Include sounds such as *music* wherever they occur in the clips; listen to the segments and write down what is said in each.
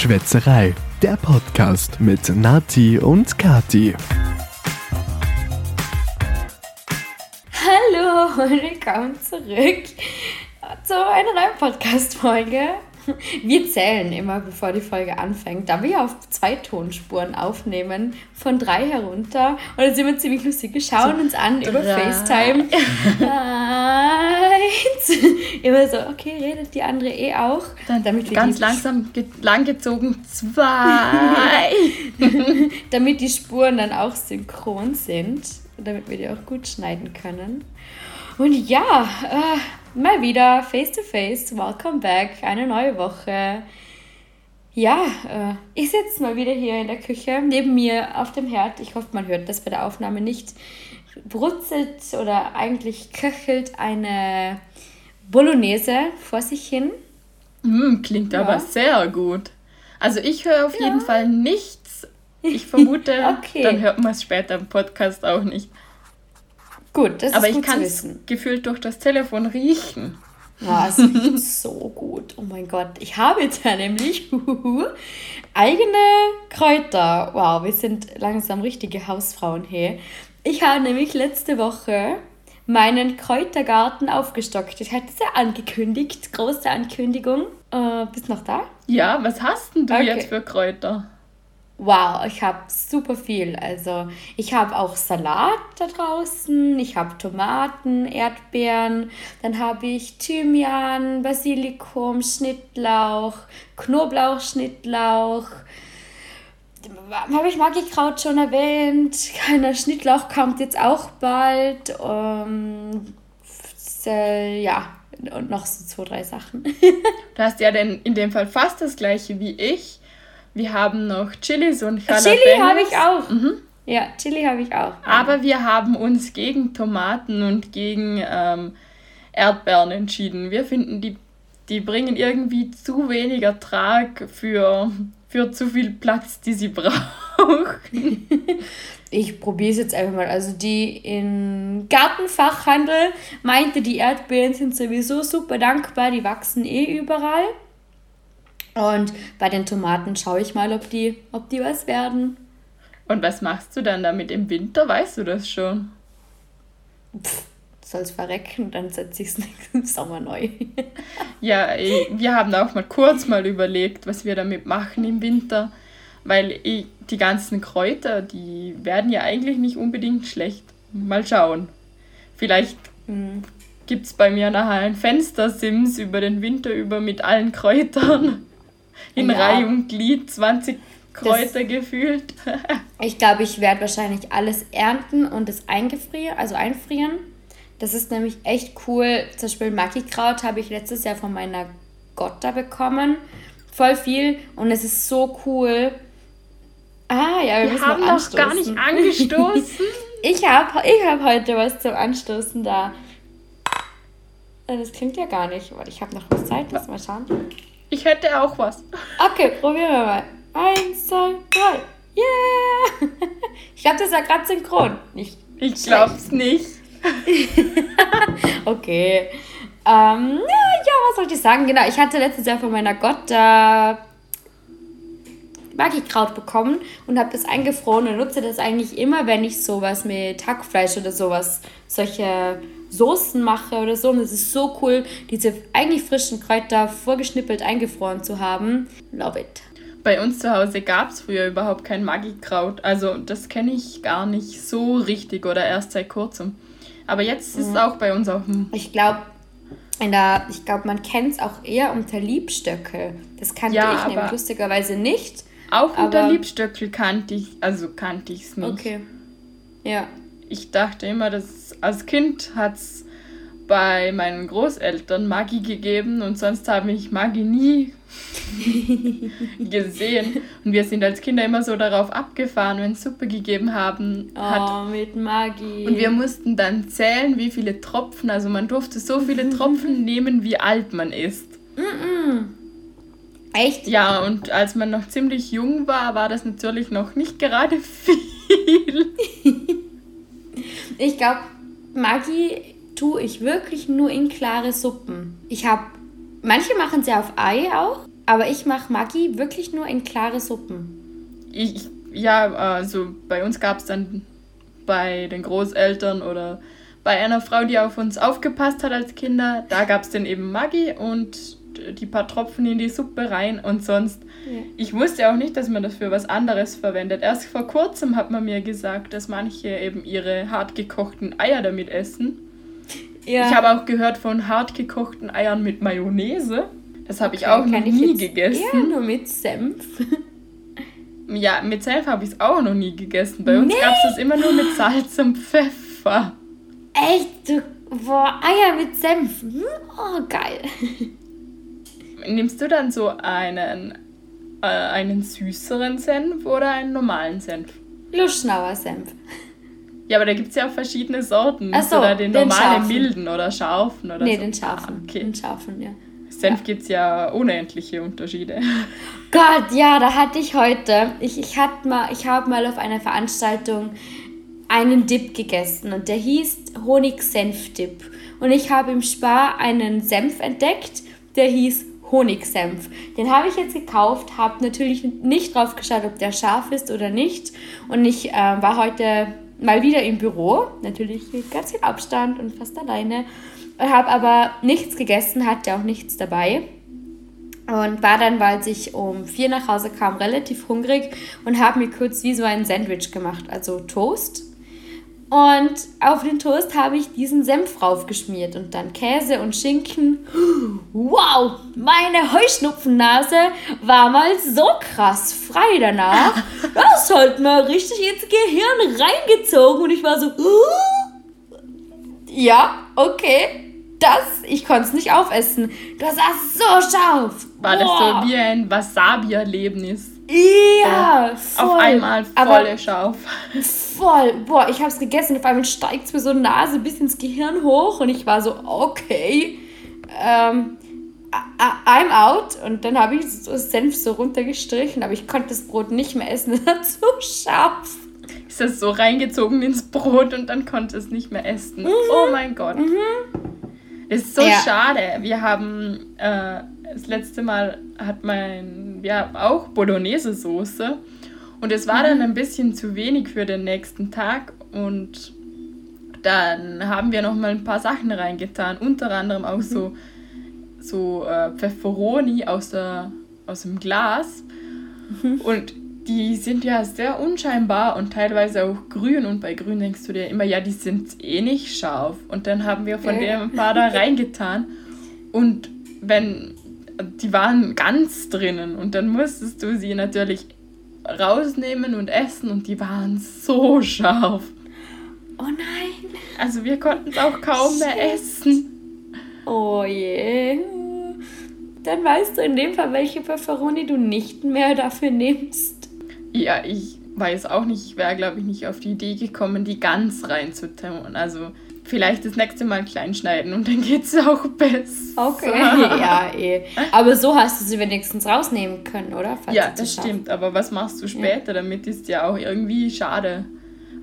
Schwätzerei, der Podcast mit Nati und Kati. Hallo und *laughs* willkommen zurück zu einer neuen Podcast-Folge. Wir zählen immer, bevor die Folge anfängt, da wir auf zwei Tonspuren aufnehmen, von drei herunter. Und dann sind wir ziemlich lustig. Wir schauen so, uns an drei. über FaceTime. Eins. Immer so, okay, redet die andere eh auch. Dann damit wir ganz langsam langgezogen zwei. *laughs* damit die Spuren dann auch synchron sind. Damit wir die auch gut schneiden können. Und ja, äh, mal wieder face to face. Welcome back. Eine neue Woche. Ja, äh, ich sitze mal wieder hier in der Küche, neben mir auf dem Herd. Ich hoffe, man hört das bei der Aufnahme nicht. Brutzelt oder eigentlich köchelt eine Bolognese vor sich hin. Mm, klingt ja. aber sehr gut. Also ich höre auf ja. jeden Fall nichts. Ich *laughs* vermute, okay. dann hört man es später im Podcast auch nicht. Gut, das Aber ist gut ich kann es gefühlt durch das Telefon riechen. Ja, es *laughs* riecht so gut. Oh mein Gott. Ich habe jetzt ja nämlich *laughs* eigene Kräuter. Wow, wir sind langsam richtige Hausfrauen hier. Ich habe nämlich letzte Woche meinen Kräutergarten aufgestockt. Ich hatte es ja angekündigt. Große Ankündigung. Äh, bist du noch da? Ja, was hast denn du okay. jetzt für Kräuter? Wow, ich habe super viel. Also ich habe auch Salat da draußen, ich habe Tomaten, Erdbeeren, dann habe ich Thymian, Basilikum, Schnittlauch, Knoblauchschnittlauch. Habe ich Magikraut schon erwähnt? *laughs* Keiner Schnittlauch kommt jetzt auch bald. Um, äh, ja, und noch so zwei, drei Sachen. *laughs* du hast ja denn in dem Fall fast das gleiche wie ich. Wir haben noch Chilis und Jalapenos. Chili habe ich auch. Mhm. Ja, Chili habe ich auch. Aber wir haben uns gegen Tomaten und gegen ähm, Erdbeeren entschieden. Wir finden, die, die bringen irgendwie zu wenig Ertrag für, für zu viel Platz, die sie *laughs* brauchen. ich probiere es jetzt einfach mal. Also die im Gartenfachhandel meinte, die Erdbeeren sind sowieso super dankbar, die wachsen eh überall. Und bei den Tomaten schaue ich mal, ob die, ob die was werden. Und was machst du dann damit im Winter? Weißt du das schon? Pff, soll es verrecken, dann setze ich es *laughs* im Sommer neu. *laughs* ja, wir haben auch mal kurz mal überlegt, was wir damit machen im Winter. Weil die ganzen Kräuter, die werden ja eigentlich nicht unbedingt schlecht. Mal schauen. Vielleicht mhm. gibt es bei mir nachher ein Fenstersims über den Winter über mit allen Kräutern in ja. Reihe und Glied 20 Kräuter das, gefühlt. *laughs* ich glaube, ich werde wahrscheinlich alles ernten und es eingefrieren, also einfrieren. Das ist nämlich echt cool. Zum Beispiel Magikraut habe ich letztes Jahr von meiner Gotta bekommen. Voll viel und es ist so cool. Ah, ja, wir, wir haben noch, noch gar nicht angestoßen. *laughs* ich habe ich hab heute was zum Anstoßen da. Äh, das klingt ja gar nicht. Ich habe noch was Zeit. Lass mal schauen. Ich hätte auch was. Okay, probieren wir mal. Eins, zwei, drei. Yeah! *laughs* Ich glaube, das war gerade synchron. Nicht ich glaub's nicht. *laughs* okay. Ähm, ja, was soll ich sagen? Genau, ich hatte letztes Jahr von meiner Gotta Magikraut bekommen und habe das eingefroren und nutze das eigentlich immer, wenn ich sowas mit Hackfleisch oder sowas, solche Soßen mache oder so. Und es ist so cool, diese eigentlich frischen Kräuter vorgeschnippelt eingefroren zu haben. Love it. Bei uns zu Hause gab es früher überhaupt kein Magikraut. Also das kenne ich gar nicht so richtig oder erst seit kurzem. Aber jetzt ist es mhm. auch bei uns auf dem... Ich glaube, in der, ich glaube, man kennt es auch eher unter Liebstöcke. Das kannte ja, ich nämlich lustigerweise nicht. Auch unter Liebstöckel kannte ich, also kannte ich es nicht. Okay. Ja. Ich dachte immer, dass als Kind hat es bei meinen Großeltern Maggi gegeben und sonst habe ich Maggi nie *laughs* gesehen. Und wir sind als Kinder immer so darauf abgefahren, wenn es Suppe gegeben haben. Oh, mit Maggi. Und wir mussten dann zählen, wie viele Tropfen, also man durfte so viele *laughs* Tropfen nehmen, wie alt man ist. Echt? Ja, und als man noch ziemlich jung war, war das natürlich noch nicht gerade *laughs* viel. Ich glaube, Maggi tue ich wirklich nur in klare Suppen. Ich habe, manche machen sie auf Ei auch, Aber ich mache Maggi wirklich nur in klare Suppen. Ich, ja, also bei uns gab es dann bei den Großeltern oder bei einer Frau, die auf uns aufgepasst hat als Kinder, da gab es dann eben Maggi und die paar Tropfen in die Suppe rein und sonst. Ja. Ich wusste auch nicht, dass man das für was anderes verwendet. Erst vor kurzem hat man mir gesagt, dass manche eben ihre hart gekochten Eier damit essen. Ja. Ich habe auch gehört von hart gekochten Eiern mit Mayonnaise. Das habe okay, ich auch noch nie gegessen. Ja, nur mit Senf. *laughs* Ja, mit Senf habe ich es auch noch nie gegessen. Bei uns nee. gab es das immer nur mit Salz und Pfeffer. Echt? Du, boah, Eier mit Senf. Hm? Oh, geil. *laughs* Nimmst du dann so einen, äh, einen süßeren Senf oder einen normalen Senf? Luschnauer Senf. Ja, aber da gibt es ja auch verschiedene Sorten. Ach so, oder den, den normalen milden oder scharfen oder nee, so. den scharfen. Ah, okay. Den scharfen, ja. Senf ja. gibt es ja unendliche Unterschiede. *laughs* Gott, ja, da hatte ich heute, ich, ich, ich habe mal auf einer Veranstaltung einen Dip gegessen und der hieß Honig-Senf-Dip. Und ich habe im Spar einen Senf entdeckt, der hieß Honigsenf. Den habe ich jetzt gekauft, habe natürlich nicht drauf geschaut, ob der scharf ist oder nicht. Und ich äh, war heute mal wieder im Büro, natürlich mit ganz viel Abstand und fast alleine. Habe aber nichts gegessen, hatte auch nichts dabei. Und war dann, weil ich um vier nach Hause kam, relativ hungrig und habe mir kurz wie so ein Sandwich gemacht, also Toast und auf den Toast habe ich diesen Senf raufgeschmiert und dann Käse und Schinken. Wow, meine Heuschnupfennase war mal so krass frei danach. *laughs* Das hat mir richtig ins Gehirn reingezogen und ich war so, ja, okay, das, ich konnte es nicht aufessen. Das war so scharf. War das so wie ein Wasabi-Erlebnis? Ja, voll. Auf einmal volle Scharf. Voll. Boah, ich habe es gegessen. Auf einmal steigt es mir so Nase bis ins Gehirn hoch und ich war so, okay, ähm, I'm out. Und dann habe ich so Senf so runtergestrichen, aber ich konnte das Brot nicht mehr essen. *laughs* Das war zu scharf. Ist das so reingezogen ins Brot und dann konnte es nicht mehr essen. Mhm. Oh mein Gott. Mhm. Ist so ja. schade. Wir haben äh, das letzte Mal hat mein, haben auch Bolognese-Soße. Und es war mhm. dann ein bisschen zu wenig für den nächsten Tag. Und dann haben wir noch mal ein paar Sachen reingetan, unter anderem auch so, so äh, Pfefferoni aus, der, aus dem Glas. Mhm. und die sind ja sehr unscheinbar und teilweise auch grün. Und bei grün denkst du dir immer, ja, die sind eh nicht scharf. Und dann haben wir von ja. dem ein paar da *laughs* reingetan. Und wenn die waren ganz drinnen und dann musstest du sie natürlich rausnehmen und essen und die waren so scharf. Oh nein. Also wir konnten es auch kaum Shit. mehr essen. Oh je. Dann weißt du in dem Fall, welche Pfefferoni du nicht mehr dafür nimmst. Ja, ich weiß auch nicht. Ich wäre, glaube ich, nicht auf die Idee gekommen, die ganz reinzutun. Also vielleicht das nächste Mal klein schneiden und dann geht es auch besser. Okay, *laughs* ja, eh. Aber so hast du sie wenigstens rausnehmen können, oder? Falls ja, das stimmt. Aber was machst du später? Ja. Damit ist ja auch irgendwie schade.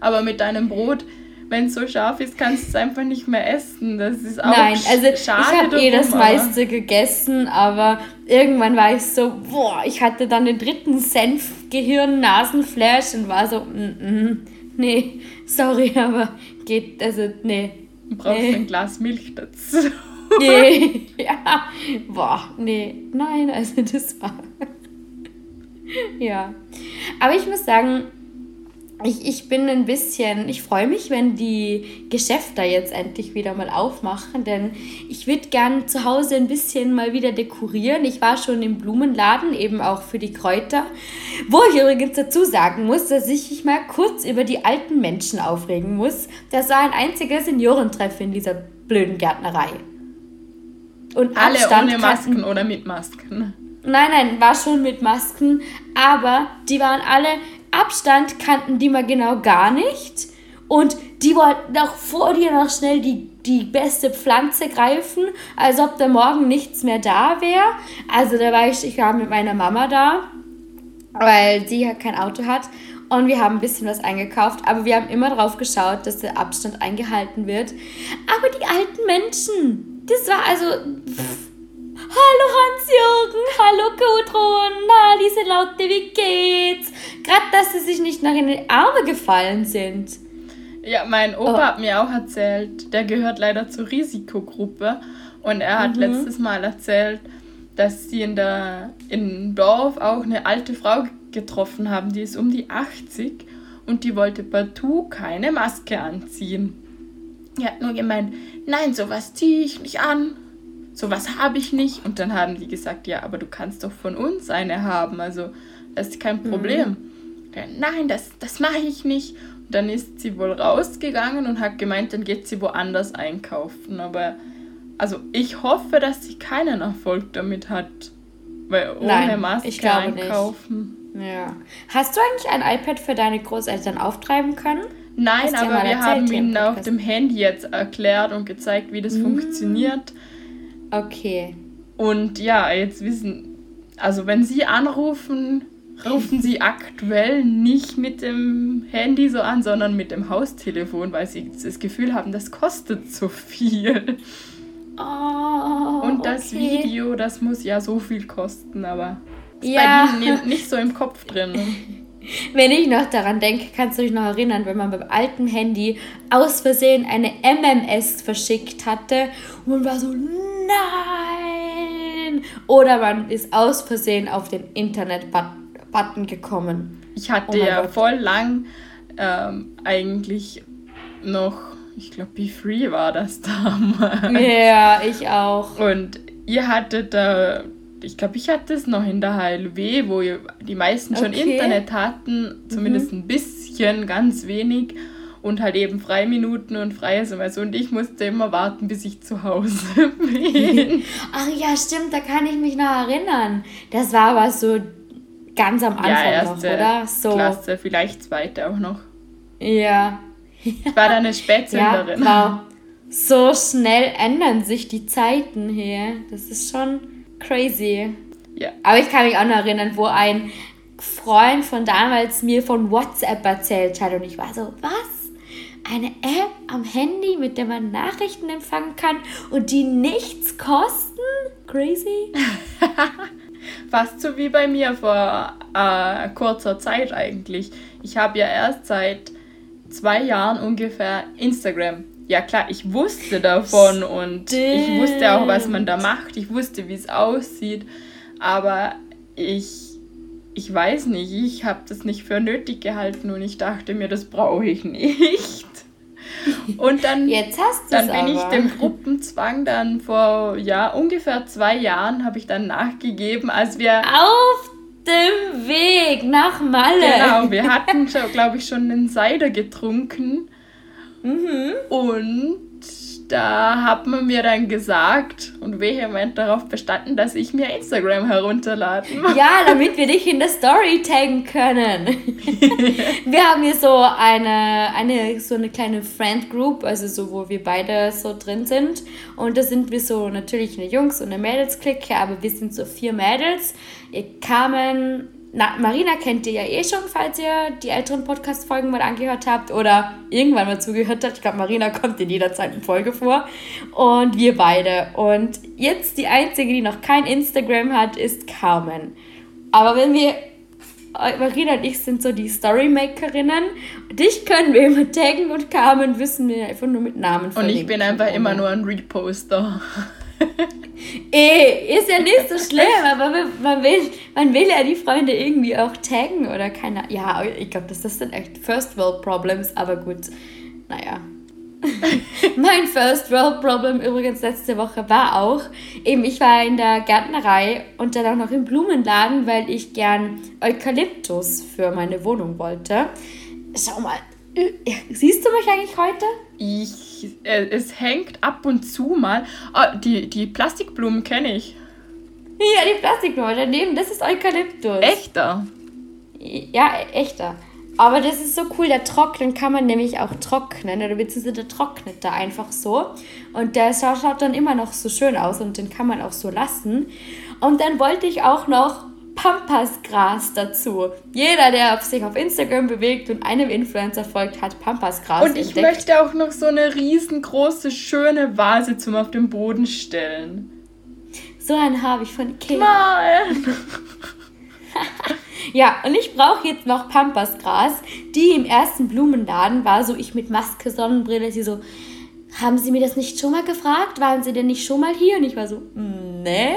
Aber mit deinem Brot, wenn es so scharf ist, kannst du es einfach nicht mehr essen. Das ist auch Nein, also schade. Ich habe eh das meiste gegessen, aber irgendwann war ich so, boah, ich hatte dann den dritten Senf-Gehirn-Nasenflash und war so, mm, mm, nee, sorry, *laughs* aber geht, also, nee. Du brauchst nee. ein Glas Milch dazu. *laughs* Nee, *laughs* ja. Boah, nee, nein, also das war. *laughs* ja. Aber ich muss sagen, ich, ich bin ein bisschen, ich freue mich, wenn die Geschäfte jetzt endlich wieder mal aufmachen, denn ich würde gern zu Hause ein bisschen mal wieder dekorieren. Ich war schon im Blumenladen, eben auch für die Kräuter, wo ich übrigens dazu sagen muss, dass ich mich mal kurz über die alten Menschen aufregen muss. Das war ein einziger Seniorentreff in dieser blöden Gärtnerei. Und Alle Abstand ohne Masken oder mit Masken? Nein, nein, war schon mit Masken, aber die waren alle Abstand kannten die mal genau gar nicht. Und die wollten auch vor dir noch schnell die, die beste Pflanze greifen, als ob da morgen nichts mehr da wäre. Also da war ich, ich war mit meiner Mama da, weil sie ja kein Auto hat. Und wir haben ein bisschen was eingekauft, aber wir haben immer darauf geschaut, dass der Abstand eingehalten wird. Aber die alten Menschen, das war also... Pff, Hallo Hans-Jürgen, hallo Gudrun, na Lieselotte, wie geht's? Gerade, dass sie sich nicht noch in die Arme gefallen sind. Ja, mein Opa oh. hat mir auch erzählt, der gehört leider zur Risikogruppe und er hat mhm. letztes Mal erzählt, dass sie in der im Dorf auch eine alte Frau getroffen haben, die ist um die 80 und die wollte partout keine Maske anziehen. Die hat nur gemeint, nein, sowas ziehe ich nicht an, sowas habe ich nicht. Und dann haben die gesagt, ja, aber du kannst doch von uns eine haben, also das ist kein mhm. Problem. Mhm. Nein, das, das mache ich nicht. Und dann ist sie wohl rausgegangen und hat gemeint, dann geht sie woanders einkaufen. Aber also ich hoffe, dass sie keinen Erfolg damit hat. Weil ohne Nein, Maske einkaufen. Nicht. Ja. Hast du eigentlich ein iPad für deine Großeltern auftreiben können? Nein, aber wir haben ihnen auf dem Handy jetzt erklärt und gezeigt, wie das mm. funktioniert. Okay. Und ja, jetzt wissen, also wenn sie anrufen, rufen sie aktuell nicht mit dem Handy so an, sondern mit dem Haustelefon, weil sie das Gefühl haben, das kostet so viel. Oh, Und das okay. Video, das muss ja so viel kosten, aber ist ja. bei ihnen nicht so im Kopf drin. *laughs* Wenn ich noch daran denke, kannst du dich noch erinnern, wenn man beim alten Handy aus Versehen eine MMS verschickt hatte und man war so, nein! Oder man ist aus Versehen auf den Internet-Button gekommen. Ich hatte oh ja Gott. voll lang ähm, eigentlich noch ich glaube, Be Free war das *laughs* damals. Ja, ich auch. Und ihr hattet da, ich glaube, ich hatte es noch in der HLW, wo die meisten schon okay. Internet hatten, zumindest mhm. ein bisschen, ganz wenig. Und halt eben Freiminuten und freie SMS. Und ich musste immer warten, bis ich zu Hause *laughs* bin. *laughs* Ach ja, stimmt, da kann ich mich noch erinnern. Das war aber so ganz am Anfang ja, erste noch, oder? So. Klasse, vielleicht zweite auch noch. Ja, ich war da eine Spätzünderin. *laughs* Ja, wow. So schnell ändern sich die Zeiten hier. Das ist schon crazy. Ja. Aber ich kann mich auch noch erinnern, wo ein Freund von damals mir von WhatsApp erzählt hat und ich war so, was? Eine App am Handy, mit der man Nachrichten empfangen kann und die nichts kosten? Crazy? *laughs* Fast so wie bei mir vor äh, kurzer Zeit eigentlich. Ich habe ja erst seit zwei Jahren ungefähr Instagram. Ja klar, ich wusste davon und ich wusste auch, was man da macht. Ich wusste, wie es aussieht. Aber ich, ich weiß nicht, ich habe das nicht für nötig gehalten und ich dachte mir, das brauche ich nicht. Und dann, Jetzt hast dann bin aber. ich dem Gruppenzwang dann vor ja, ungefähr zwei Jahren habe ich dann nachgegeben, als wir auf dem Weg nach Malle. Genau, wir *laughs* hatten, glaube ich, schon einen Cider getrunken. Mhm. Und da hat man mir dann gesagt und vehement darauf bestanden, dass ich mir Instagram herunterladen muss. Ja, damit wir dich in der Story taggen können. *laughs* wir haben hier so eine, eine, so eine kleine Friend Group, also so, wo wir beide so drin sind. Und da sind wir so natürlich eine Jungs- und eine Mädels-Clique, aber wir sind so vier Mädels. Ihr kamen na, Marina kennt ihr ja eh schon, falls ihr die älteren Podcast-Folgen mal angehört habt oder irgendwann mal zugehört habt. Ich glaube, Marina kommt in jeder zweiten Folge vor. Und wir beide. Und jetzt die einzige, die noch kein Instagram hat, ist Carmen. Aber wenn wir Marina und ich sind so die Storymakerinnen. Dich können wir immer taggen und Carmen wissen wir einfach nur mit Namen Und ich bin einfach immer nur ein Reposter. *laughs* *laughs* Ey, ist ja nicht so schlimm, aber man will, man will ja die Freunde irgendwie auch taggen oder keine. Ja, ich glaube, das sind echt First World Problems, aber gut. Naja. *laughs* mein First World Problem übrigens letzte Woche war auch, eben ich war in der Gärtnerei und dann auch noch im Blumenladen, weil ich gern Eukalyptus für meine Wohnung wollte. Schau mal, siehst du mich eigentlich heute? Ich, äh, es hängt ab und zu mal. Ah, die, die Plastikblumen kenne ich. Ja, die Plastikblumen daneben, das ist Eukalyptus. Echter? Ja, echter. Aber das ist so cool, der trocknen kann man nämlich auch trocknen oder beziehungsweise der trocknet da einfach so. Und der schaut dann immer noch so schön aus und den kann man auch so lassen. Und dann wollte ich auch noch Pampasgras dazu. Jeder, der sich auf Instagram bewegt und einem Influencer folgt, hat Pampasgras Und ich entdeckt. möchte auch noch so eine riesengroße, schöne Vase zum auf den Boden stellen. So einen habe ich von Ikea. Nein! *laughs* Ja, und ich brauche jetzt noch Pampasgras. Die im ersten Blumenladen war so, ich mit Maske, Sonnenbrille, sie so, haben Sie mir das nicht schon mal gefragt? Waren Sie denn nicht schon mal hier? Und ich war so, nee.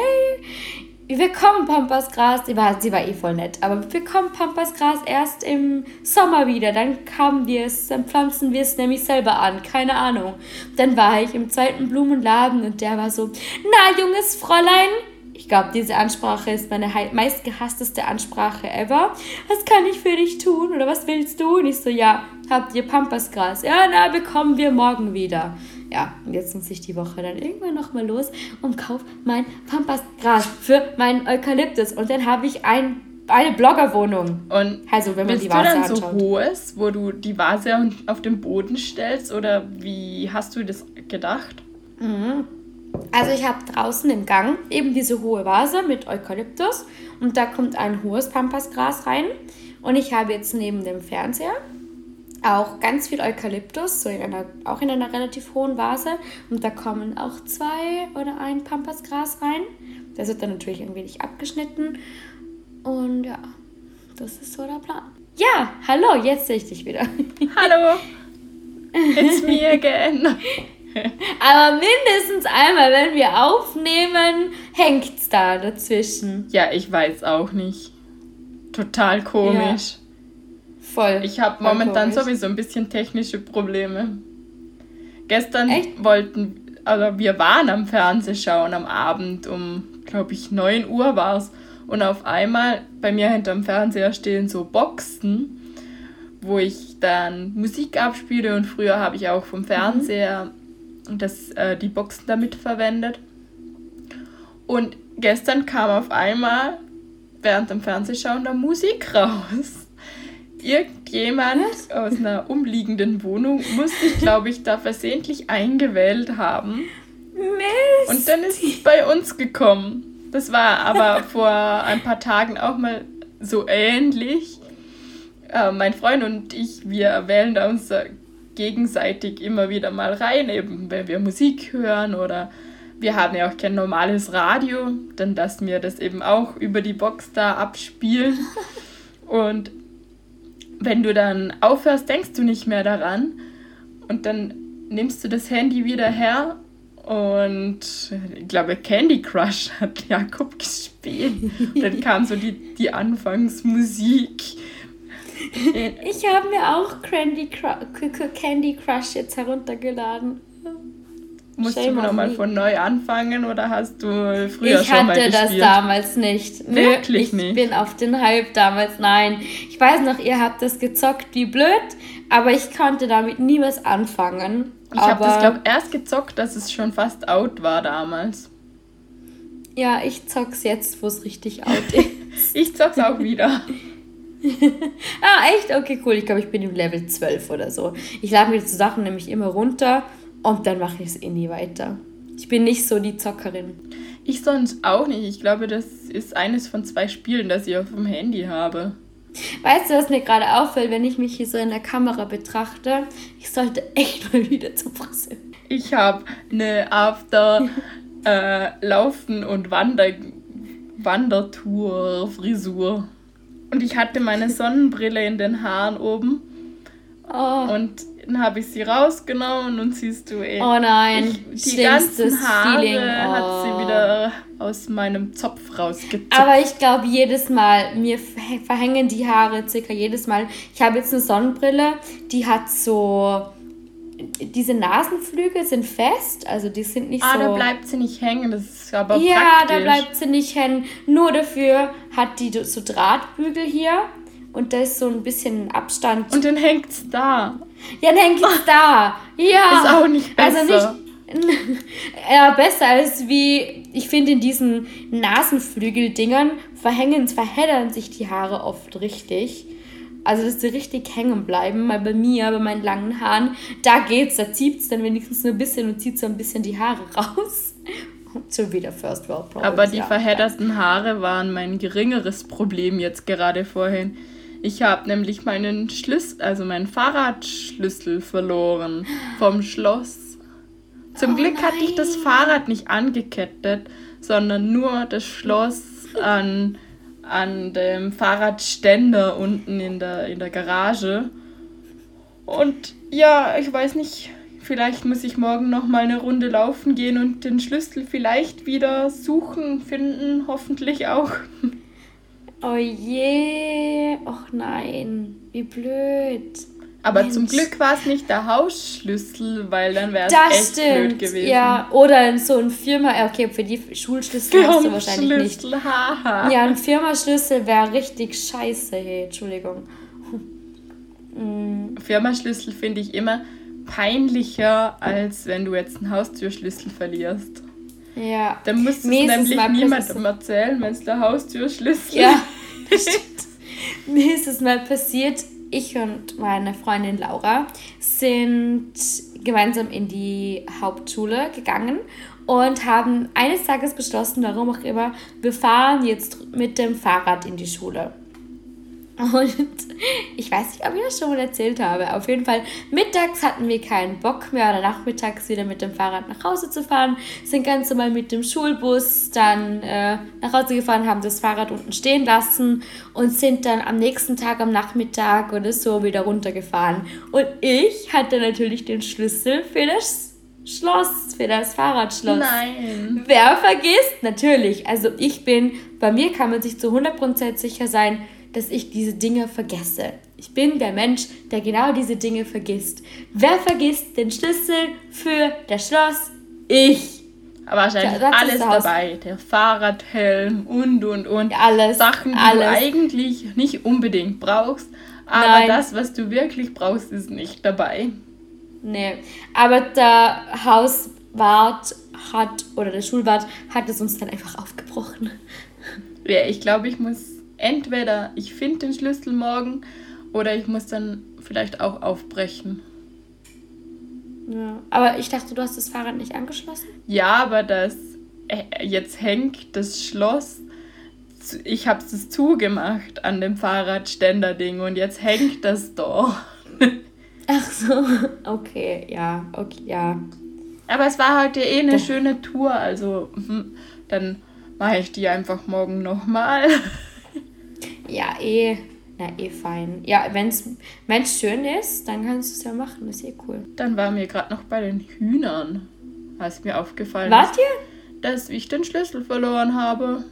Wir kommen Pampasgras, sie war, sie war eh voll nett, aber wir kommen Pampasgras erst im Sommer wieder. Dann haben wir es, dann pflanzen wir es nämlich selber an, keine Ahnung. Dann war ich im zweiten Blumenladen und der war so, na junges Fräulein, ich glaube, diese Ansprache ist meine meistgehassteste Ansprache ever. Was kann ich für dich tun? Oder was willst du? Und ich so, ja, habt ihr Pampasgras? Ja, na, bekommen wir morgen wieder. Ja, und jetzt muss ich die Woche dann irgendwann nochmal los und kaufe mein Pampasgras für meinen Eukalyptus. Und dann habe ich ein, eine Bloggerwohnung. Und also, wenn man die Vase du dann anschaut. so hohes, wo du die Vase auf den Boden stellst? Oder wie hast du das gedacht? Also ich habe draußen im Gang eben diese hohe Vase mit Eukalyptus und da kommt ein hohes Pampasgras rein und ich habe jetzt neben dem Fernseher auch ganz viel Eukalyptus, so in einer, auch in einer relativ hohen Vase und da kommen auch zwei oder ein Pampasgras rein. Das wird dann natürlich ein wenig abgeschnitten und ja, das ist so der Plan. Ja, hallo, jetzt sehe ich dich wieder. *laughs* Hallo! It's me *laughs* again! Aber mindestens einmal, wenn wir aufnehmen, hängt's da dazwischen. Ja, ich weiß auch nicht. Total komisch. Voll. Ich habe momentan komisch. sowieso ein bisschen technische Probleme. Gestern Echt? wollten, also wir waren am Fernsehschauen am Abend um, glaube ich, 9 Uhr war es. Und auf einmal bei mir hinterm Fernseher stehen so Boxen, wo ich dann Musik abspiele. Und früher habe ich auch vom Fernseher das, äh, die Boxen damit verwendet. Und gestern kam auf einmal während dem Fernsehschauen da Musik raus. Irgendjemand aus einer umliegenden Wohnung muss sich, glaube ich, da versehentlich eingewählt haben. Mist. Und dann ist es bei uns gekommen. Das war aber vor ein paar Tagen auch mal so ähnlich. Äh, mein Freund und ich, wir wählen da uns äh, gegenseitig immer wieder mal rein, eben wenn wir Musik hören oder wir haben ja auch kein normales Radio, dann lassen wir das eben auch über die Box da abspielen. *laughs* Und wenn du dann aufhörst, denkst du nicht mehr daran und dann nimmst du das Handy wieder her und ich glaube Candy Crush hat *laughs* Jakob gespielt. dann kam so die, die Anfangsmusik. Ich habe mir auch Candy, Cru Candy Crush jetzt heruntergeladen. Musst Shame du nochmal von neu anfangen oder hast du früher ich schon mal hatte gespielt? das damals nicht. Nö, Wirklich ich nicht? bin auf den Hype damals. Nein. Ich weiß noch, ihr habt das gezockt wie blöd, aber ich konnte damit nie was anfangen. Ich habe das, glaube erst gezockt, dass es schon fast out war damals. Ja, ich zock's jetzt, wo es richtig out ist. *laughs* Ich zock's auch wieder. *laughs* ah, echt? Okay, cool. Ich glaube, ich bin im Level 12 oder so. Ich lade mir die Sachen nämlich immer runter und dann mache ich es eh nie weiter. Ich bin nicht so die Zockerin. Ich sonst auch nicht. Ich glaube, das ist eines von zwei Spielen, das ich auf dem Handy habe. Weißt du, was mir gerade auffällt, wenn ich mich hier so in der Kamera betrachte? Ich sollte echt mal wieder zum Friseur. Ich habe eine After *laughs* äh, Laufen und Wander Wandertour Frisur. Und ich hatte meine Sonnenbrille in den Haaren oben Oh, und dann habe ich sie rausgenommen und siehst du eh. oh nein, ich, die ganzen Haare Feeling. hat Oh. sie wieder aus meinem Zopf rausgezupft. Aber ich glaube, jedes Mal, mir ver- verhängen die Haare circa jedes Mal. Ich habe jetzt eine Sonnenbrille, die hat so. Diese Nasenflügel sind fest, also die sind nicht ah, so. da bleibt sie nicht hängen, das ist aber ja, praktisch. da bleibt sie nicht hängen. Nur dafür hat die so Drahtbügel hier und da ist so ein bisschen Abstand. Und dann hängt's da. ja, dann hängt es da. Ja. Ist auch nicht besser. Also nicht. *laughs* Ja, besser als wie, ich finde, in diesen Nasenflügel-Dingern verhängen, verheddern sich die Haare oft richtig. Also, dass sie richtig hängen bleiben. Weil bei mir, bei meinen langen Haaren, da geht's, da zieht es dann wenigstens nur ein bisschen und zieht so ein bisschen die Haare *laughs* raus. Schon wieder First World Problems. Aber die ja. verhedderten Haare waren mein geringeres Problem jetzt gerade vorhin. Ich habe nämlich meinen Schlüssel, also meinen Fahrradschlüssel verloren vom Schloss. Zum Oh Glück hatte ich das nein. Fahrrad nicht angekettet, sondern nur das Schloss an, an dem Fahrradständer unten in der, in der Garage. Und ja, ich weiß nicht, vielleicht muss ich morgen noch mal eine Runde laufen gehen und den Schlüssel vielleicht wieder suchen, finden, hoffentlich auch. Oh je, och nein, wie blöd. Aber Mensch. zum Glück war es nicht der Hausschlüssel, weil dann wäre es echt blöd stimmt, gewesen. ja. Oder in so ein Firma, okay, für die Schulschlüssel hast du wahrscheinlich nicht. Haha. Ja, ein Firmaschlüssel wäre richtig scheiße, hey, Entschuldigung. Mm, Firmaschlüssel finde ich immer peinlicher, als wenn du jetzt einen Haustürschlüssel verlierst. Ja. Dann musst du es nämlich mal niemandem erzählen, wenn es der Haustürschlüssel Ja, *laughs* das stimmt. Mir ist es mal passiert, ich und meine Freundin Laura sind gemeinsam in die Hauptschule gegangen und haben eines Tages beschlossen, warum auch immer, wir fahren jetzt mit dem Fahrrad in die Schule. Und ich weiß nicht, ob ich das schon mal erzählt habe. Auf jeden Fall, mittags hatten wir keinen Bock mehr oder nachmittags wieder mit dem Fahrrad nach Hause zu fahren. Sind ganz normal mit dem Schulbus dann äh, nach Hause gefahren, haben das Fahrrad unten stehen lassen und sind dann am nächsten Tag am Nachmittag oder so wieder runtergefahren. Und ich hatte natürlich den Schlüssel für das Schloss, für das Fahrradschloss. Nein. Wer vergisst? Natürlich. Also ich bin, bei mir kann man sich zu 100% sicher sein, dass ich diese Dinge vergesse. Ich bin der Mensch, der genau diese Dinge vergisst. Wer vergisst den Schlüssel für das Schloss? Ich. Aber wahrscheinlich Ja, alles dabei. Der Fahrradhelm und und und. Alles, Sachen, die du alles. eigentlich nicht unbedingt brauchst. Aber Nein. das, was du wirklich brauchst, ist nicht dabei. Nee. Aber der Hauswart hat, oder der Schulwart hat es uns dann einfach aufgebrochen. Ja, ich glaube, ich muss entweder, ich finde den Schlüssel morgen oder ich muss dann vielleicht auch aufbrechen. Ja. Aber ich dachte, du hast das Fahrrad nicht angeschlossen? Ja, aber das äh, jetzt hängt das Schloss. Ich habe es zugemacht an dem Fahrradständer-Ding und jetzt hängt das da. *laughs* Ach so. Okay, ja, okay, ja. Aber es war heute eh eine Das- schöne Tour, also hm, dann mache ich die einfach morgen nochmal. *laughs* Ja, eh. Na, eh fein. Ja, wenn es schön ist, dann kannst du es ja machen. Das ist eh cool. Dann war mir gerade noch bei den Hühnern, als mir aufgefallen Wart ist, ihr? dass ich den Schlüssel verloren habe.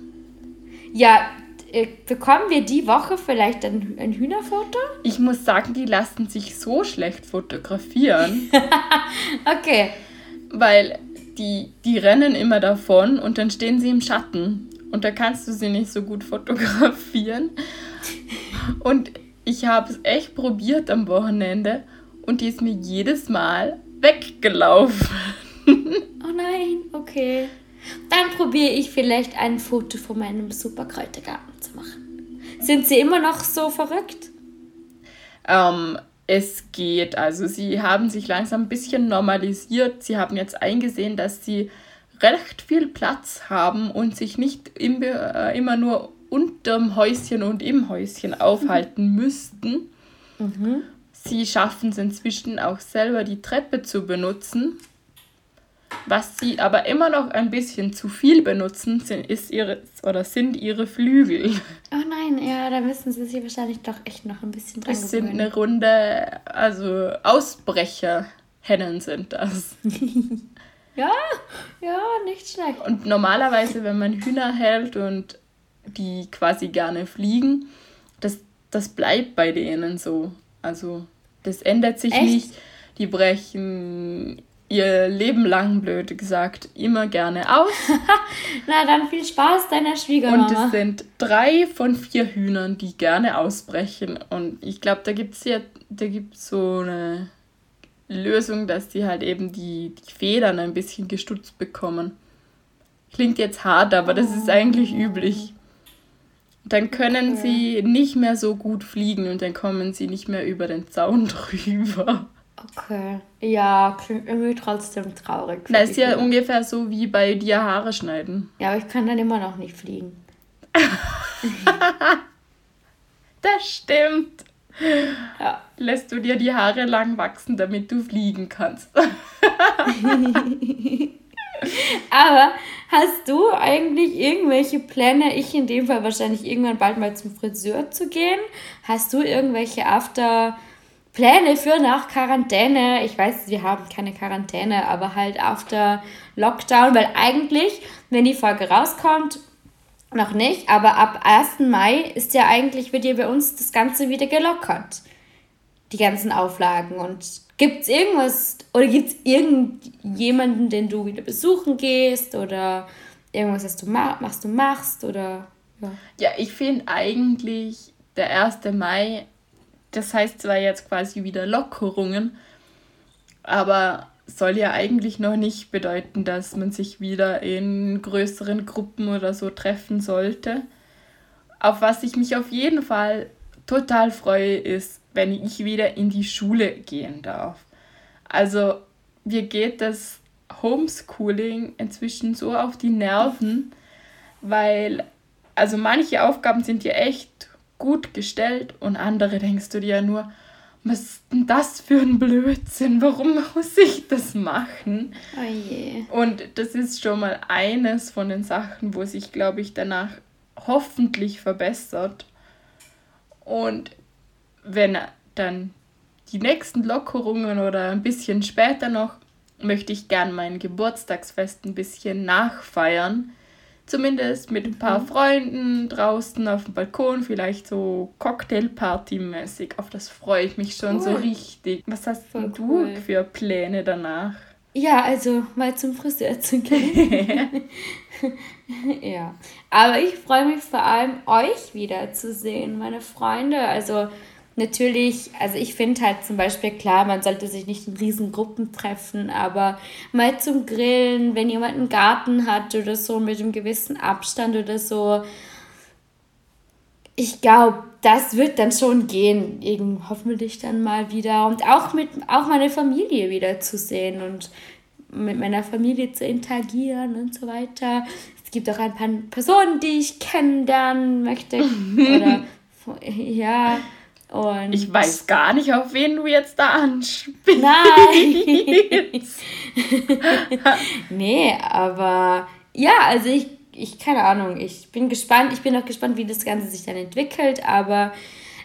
Ja, äh, bekommen wir die Woche vielleicht ein, ein Hühnerfoto? Ich muss sagen, die lassen sich so schlecht fotografieren, *laughs* Okay. weil die, die rennen immer davon und dann stehen sie im Schatten und da kannst du sie nicht so gut fotografieren. Und ich habe es echt probiert am Wochenende und die ist mir jedes Mal weggelaufen. *laughs* Oh nein, okay. Dann probiere ich vielleicht ein Foto von meinem Superkräutergarten zu machen. Sind sie immer noch so verrückt? Ähm, es geht. Also sie haben sich langsam ein bisschen normalisiert. Sie haben jetzt eingesehen, dass sie recht viel Platz haben und sich nicht im, äh, immer nur unterm Häuschen und im Häuschen aufhalten müssten. Sie schaffen es inzwischen auch selber, die Treppe zu benutzen. Was sie aber immer noch ein bisschen zu viel benutzen, sind, ist ihre, oder sind ihre Flügel. Oh nein, ja, da müssen sie sich wahrscheinlich doch echt noch ein bisschen dran Das sind eine Runde, also Ausbrecherhennen sind das. *laughs* Ja, ja, nicht schlecht. Und normalerweise, wenn man Hühner hält und die quasi gerne fliegen, das, das bleibt bei denen so. Also das ändert sich Echt? nicht. Die brechen ihr Leben lang, blöd gesagt, immer gerne aus. *laughs* Na, dann viel Spaß deiner Und Schwiegermama. es sind drei von vier Hühnern, die gerne ausbrechen. Und ich glaube, da gibt es ja, da gibt's so eine Lösung, dass die halt eben die, die Federn ein bisschen gestutzt bekommen. Klingt jetzt hart, aber das ist eigentlich üblich. Dann können sie nicht mehr so gut fliegen und dann kommen sie nicht mehr über den Zaun *laughs* drüber. Okay. Ja, klingt irgendwie trotzdem traurig. Das ist ja Hühner. ungefähr so wie bei dir Haare schneiden. Ja, aber ich kann dann immer noch nicht fliegen. *laughs* *laughs* Das stimmt. Ja. Lässt du dir die Haare lang wachsen, damit du fliegen kannst. *laughs* Aber Hast du eigentlich irgendwelche Pläne, ich in dem Fall wahrscheinlich irgendwann bald mal zum Friseur zu gehen? Hast du irgendwelche After Pläne für nach Quarantäne? Ich weiß, wir haben keine Quarantäne, aber halt After Lockdown, weil eigentlich, wenn die Folge rauskommt, noch nicht, aber ab 1. Mai ist ja eigentlich, wird ja bei uns das Ganze wieder gelockert. Die ganzen Auflagen. Und gibt es irgendwas oder gibt es irgendjemanden, den du wieder besuchen gehst oder irgendwas, was du machst, du machst oder ja, ja ich finde eigentlich der 1. Mai, das heißt zwar jetzt quasi wieder Lockerungen, aber soll ja eigentlich noch nicht bedeuten, dass man sich wieder in größeren Gruppen oder so treffen sollte. Auf was ich mich auf jeden Fall total freue, ist, wenn ich wieder in die Schule gehen darf. Also mir geht das Homeschooling inzwischen so auf die Nerven, weil also manche Aufgaben sind dir echt gut gestellt und andere denkst du dir ja nur, was ist denn das für ein Blödsinn? Warum muss ich das machen? Oh. Und das ist schon mal eines von den Sachen, wo sich, glaube ich, danach hoffentlich verbessert. Und wenn dann die nächsten Lockerungen oder ein bisschen später noch, möchte ich gern mein Geburtstagsfest ein bisschen nachfeiern. Zumindest mit ein paar mhm. Freunden draußen auf dem Balkon, vielleicht so Cocktailparty-mäßig. Auf das freue ich mich schon cool. so richtig. Was hast Voll du cool. für Pläne danach? Ja, also mal zum Friseur zu gehen. *laughs* ja. Aber ich freue mich vor allem, euch wiederzusehen, meine Freunde. Also natürlich, also ich finde halt zum Beispiel klar, man sollte sich nicht in Riesengruppen treffen, aber mal zum Grillen, wenn jemand einen Garten hat oder so mit einem gewissen Abstand oder so. Ich glaube, das wird dann schon gehen, eben hoffentlich dann mal wieder und auch mit auch meine Familie wieder zu sehen und mit meiner Familie zu interagieren und so weiter. Es gibt auch ein paar Personen, die ich kennenlernen möchte *laughs* oder ja, und ich weiß gar nicht, auf wen du jetzt da anspielst. Nein. *laughs* nee, aber ja, also ich, ich, keine Ahnung, ich bin gespannt. Ich bin auch gespannt, wie das Ganze sich dann entwickelt, aber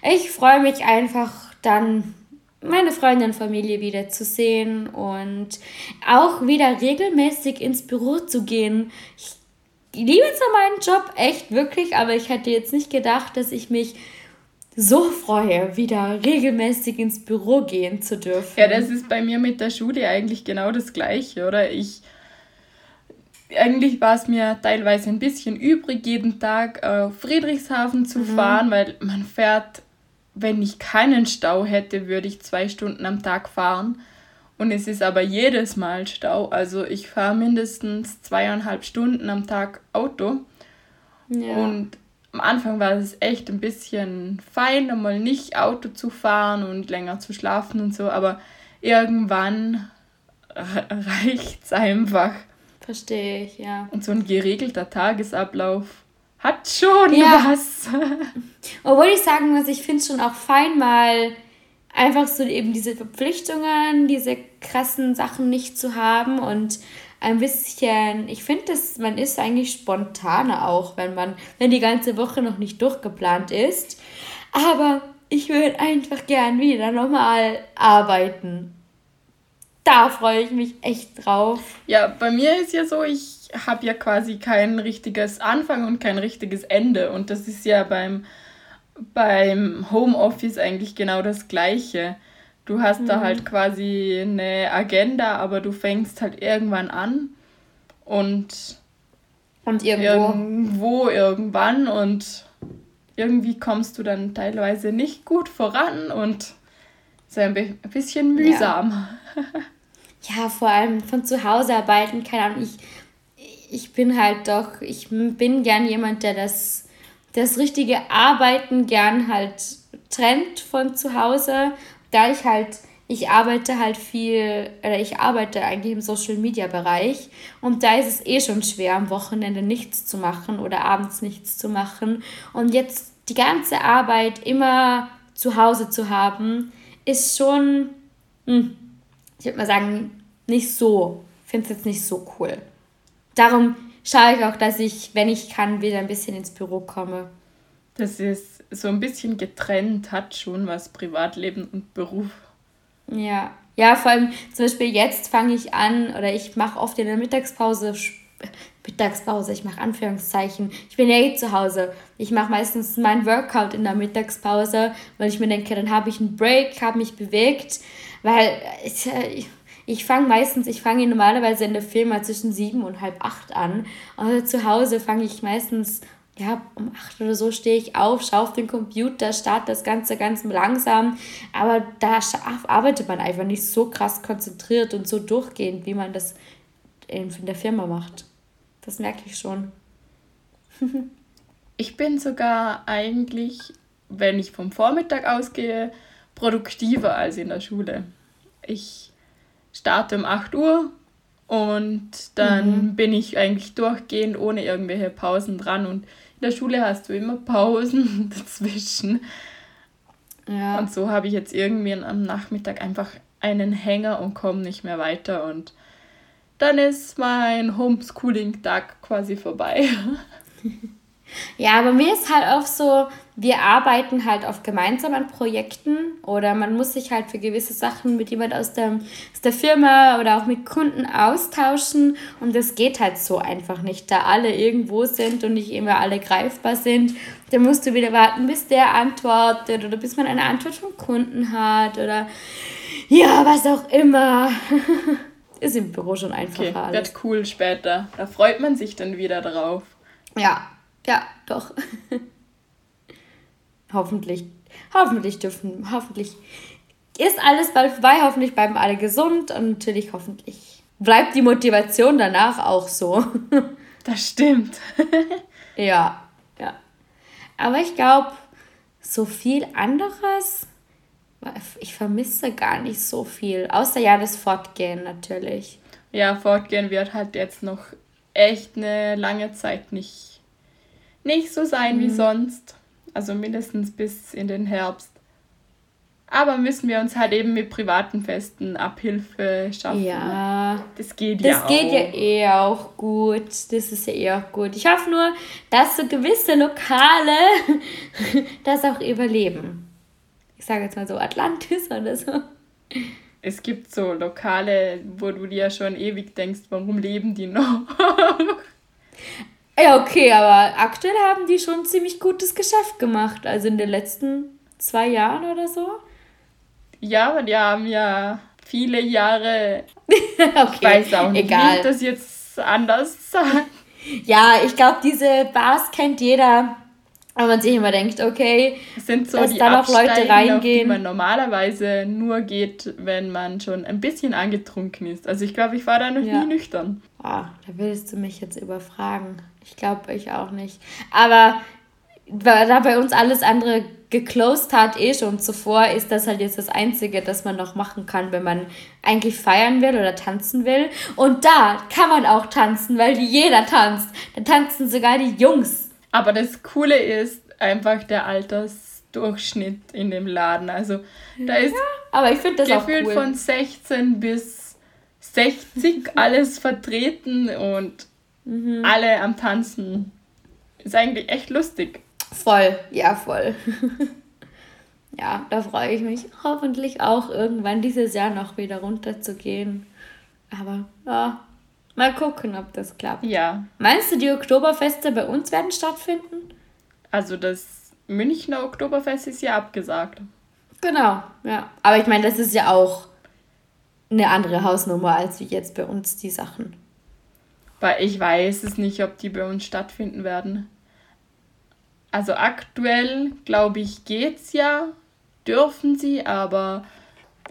ich freue mich einfach dann meine Freunde und Familie wieder zu sehen und auch wieder regelmäßig ins Büro zu gehen. Ich liebe zwar meinen Job echt wirklich, aber ich hätte jetzt nicht gedacht, dass ich mich so freue, wieder regelmäßig ins Büro gehen zu dürfen. Ja, das ist bei mir mit der Schule eigentlich genau das Gleiche, oder? Ich. Eigentlich war es mir teilweise ein bisschen übrig, jeden Tag auf Friedrichshafen zu mhm. fahren, weil man fährt, wenn ich keinen Stau hätte, würde ich zwei Stunden am Tag fahren. Und es ist aber jedes Mal Stau. Also ich fahre mindestens zweieinhalb Stunden am Tag Auto. Ja. Und am Anfang war es echt ein bisschen fein, einmal nicht Auto zu fahren und länger zu schlafen und so, aber irgendwann *laughs* reicht es einfach. Verstehe ich, ja. Und so ein geregelter Tagesablauf hat schon ja. was. *laughs* Obwohl ich sagen muss, ich finde es schon auch fein, mal einfach so eben diese Verpflichtungen, diese krassen Sachen nicht zu haben und ein bisschen, ich finde, dass man ist eigentlich spontaner auch, wenn man, wenn die ganze Woche noch nicht durchgeplant ist. Aber ich würde einfach gern wieder normal arbeiten. Da freue ich mich echt drauf. Ja, bei mir ist ja so, ich habe ja quasi kein richtiges Anfang und kein richtiges Ende. Und das ist ja beim, beim Homeoffice eigentlich genau das Gleiche. Du hast mhm. da halt quasi eine Agenda, aber du fängst halt irgendwann an und, und irgendwo. irgendwo irgendwann und irgendwie kommst du dann teilweise nicht gut voran und ist ein bisschen mühsam. Ja. *laughs* ja, vor allem von zu Hause arbeiten, keine Ahnung, ich, ich bin halt doch, ich bin gern jemand, der das, das richtige Arbeiten gern halt trennt von zu Hause da ich halt, ich arbeite halt viel, oder ich arbeite eigentlich im Social Media Bereich und da ist es eh schon schwer, am Wochenende nichts zu machen oder abends nichts zu machen. Und jetzt die ganze Arbeit immer zu Hause zu haben, ist schon, hm, ich würde mal sagen, nicht so, finde es jetzt nicht so cool. Darum schaue ich auch, dass ich, wenn ich kann, wieder ein bisschen ins Büro komme. Das ist so ein bisschen getrennt, hat schon was Privatleben und Beruf. Ja. Ja, vor allem zum Beispiel jetzt fange ich an oder ich mache oft in der Mittagspause Mittagspause, ich mache Anführungszeichen. Ich bin ja eh zu Hause. Ich mache meistens mein Workout in der Mittagspause, weil ich mir denke, dann habe ich einen Break, habe mich bewegt, weil ich, ich fange meistens, ich fange normalerweise in der Firma zwischen sieben und halb acht an. Aber zu Hause fange ich meistens, ja, um acht oder so stehe ich auf, schaue auf den Computer, starte das Ganze ganz langsam. Aber da arbeitet man einfach nicht so krass konzentriert und so durchgehend, wie man das in der Firma macht. Das merke ich schon. *laughs* ich bin sogar eigentlich, wenn ich vom Vormittag ausgehe, produktiver als in der Schule. Ich starte um 8 Uhr und dann mhm. bin ich eigentlich durchgehend ohne irgendwelche Pausen dran. Und in der Schule hast du immer Pausen *laughs* dazwischen. Ja. Und so habe ich jetzt irgendwie am Nachmittag einfach einen Hänger und komme nicht mehr weiter. Und dann ist mein Homeschooling-Tag quasi vorbei. *laughs* Ja, aber mir ist halt auch so, wir arbeiten halt auf gemeinsamen Projekten oder man muss sich halt für gewisse Sachen mit jemand aus der, aus der Firma oder auch mit Kunden austauschen und das geht halt so einfach nicht, da alle irgendwo sind und nicht immer alle greifbar sind. Da musst du wieder warten, bis der antwortet oder bis man eine Antwort vom Kunden hat oder ja, was auch immer. *laughs* ist im Büro schon einfacher okay. Wird cool später. Da freut man sich dann wieder drauf. Ja, ja, doch. *laughs* hoffentlich, hoffentlich dürfen, hoffentlich ist alles bald vorbei, hoffentlich bleiben alle gesund und natürlich hoffentlich bleibt die Motivation danach auch so. *laughs* das stimmt. *laughs* ja, ja. Aber ich glaube, so viel anderes ich vermisse gar nicht so viel. Außer ja das Fortgehen natürlich. Ja, Fortgehen wird halt jetzt noch echt eine lange Zeit nicht, nicht so sein mhm. wie sonst. Also mindestens bis in den Herbst. Aber müssen wir uns halt eben mit privaten Festen Abhilfe schaffen. Ja. Das geht das ja auch. Das geht ja eh auch gut. Das ist ja eh auch gut. Ich hoffe nur, dass so gewisse Lokale *laughs* das auch überleben ich sage jetzt mal so Atlantis oder so. Es gibt so Lokale, wo du dir schon ewig denkst, warum leben die noch? *laughs* ja, okay, aber aktuell haben die schon ziemlich gutes Geschäft gemacht. Also in den letzten zwei Jahren oder so. Ja, aber die haben ja viele Jahre. *laughs* okay, ich weiß auch nicht, egal. wie das jetzt anders sagen. Ja, ich glaube, diese Bars kennt jeder. Aber man sich immer denkt, okay, es sind so die da noch Leute reingehen. Auf die man normalerweise nur geht, wenn man schon ein bisschen angetrunken ist. Also ich glaube, ich war da noch ja. nie nüchtern. Ah, da willst du mich jetzt überfragen. Ich glaube, ich auch nicht. Aber da bei uns alles andere geclosed hat eh schon zuvor, ist das halt jetzt das Einzige, das man noch machen kann, wenn man eigentlich feiern will oder tanzen will. Und da kann man auch tanzen, weil jeder tanzt. Da tanzen sogar die Jungs. Aber das Coole ist einfach der Altersdurchschnitt in dem Laden. Also da ist ja, aber ich das gefühlt cool. von 16 bis 60 *laughs* alles vertreten und mhm. alle am Tanzen. Ist eigentlich echt lustig. Voll, ja, voll. *laughs* ja, da freue ich mich hoffentlich auch irgendwann dieses Jahr noch wieder runterzugehen. Aber ja, Mal gucken, ob das klappt. Ja. Meinst du, die Oktoberfeste bei uns werden stattfinden? Also das Münchner Oktoberfest ist ja abgesagt. Genau, ja. Aber ich meine, das ist ja auch eine andere Hausnummer als wie jetzt bei uns die Sachen. Weil ich weiß es nicht, ob die bei uns stattfinden werden. Also aktuell, glaube ich, geht's ja, dürfen sie, aber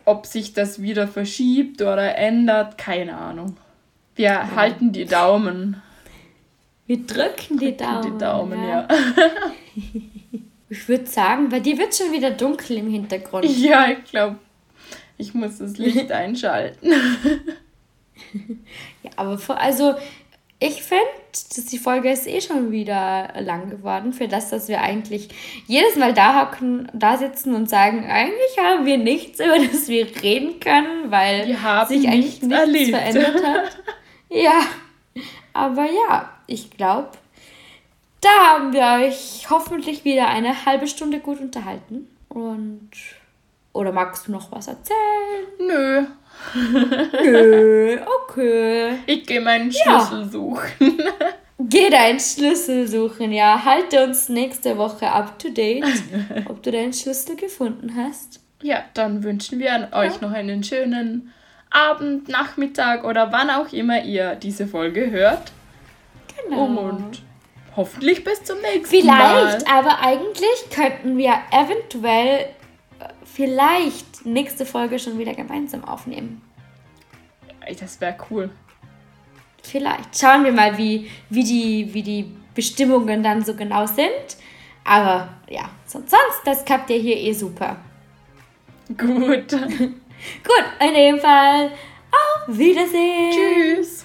ob sich das wieder verschiebt oder ändert, keine Ahnung. Wir ja. halten die Daumen. Wir drücken die Daumen. Die Daumen, ja. ja. *laughs* ich würde sagen, bei dir wird schon wieder dunkel im Hintergrund. *laughs* Ja, ich glaube, ich muss das Licht einschalten. *laughs* ja, aber vor, also ich finde, die Folge ist eh schon wieder lang geworden, für das, dass wir eigentlich jedes Mal da hocken, da sitzen und sagen, eigentlich haben wir nichts, *laughs* über das wir reden können, weil sich eigentlich nichts, nichts verändert hat. *laughs* Ja, aber ja, ich glaube, da haben wir euch hoffentlich wieder eine halbe Stunde gut unterhalten. Und. Oder magst du noch was erzählen? Nö. *laughs* Nö, okay. Ich gehe meinen Ja. Schlüssel suchen. *laughs* Geh deinen Schlüssel suchen, ja. Halte uns nächste Woche up to date, *laughs* ob du deinen Schlüssel gefunden hast. Ja, dann wünschen wir an euch noch einen schönen Abend, Nachmittag oder wann auch immer ihr diese Folge hört. Genau. Und hoffentlich bis zum nächsten Mal. Vielleicht, aber eigentlich könnten wir eventuell vielleicht nächste Folge schon wieder gemeinsam aufnehmen. Das wäre cool. Vielleicht. Schauen wir mal, wie, wie, die, wie die Bestimmungen dann so genau sind. Aber ja, sonst, sonst das klappt ja hier eh super. Gut. *laughs* Gut, in dem Fall auf Wiedersehen. Tschüss.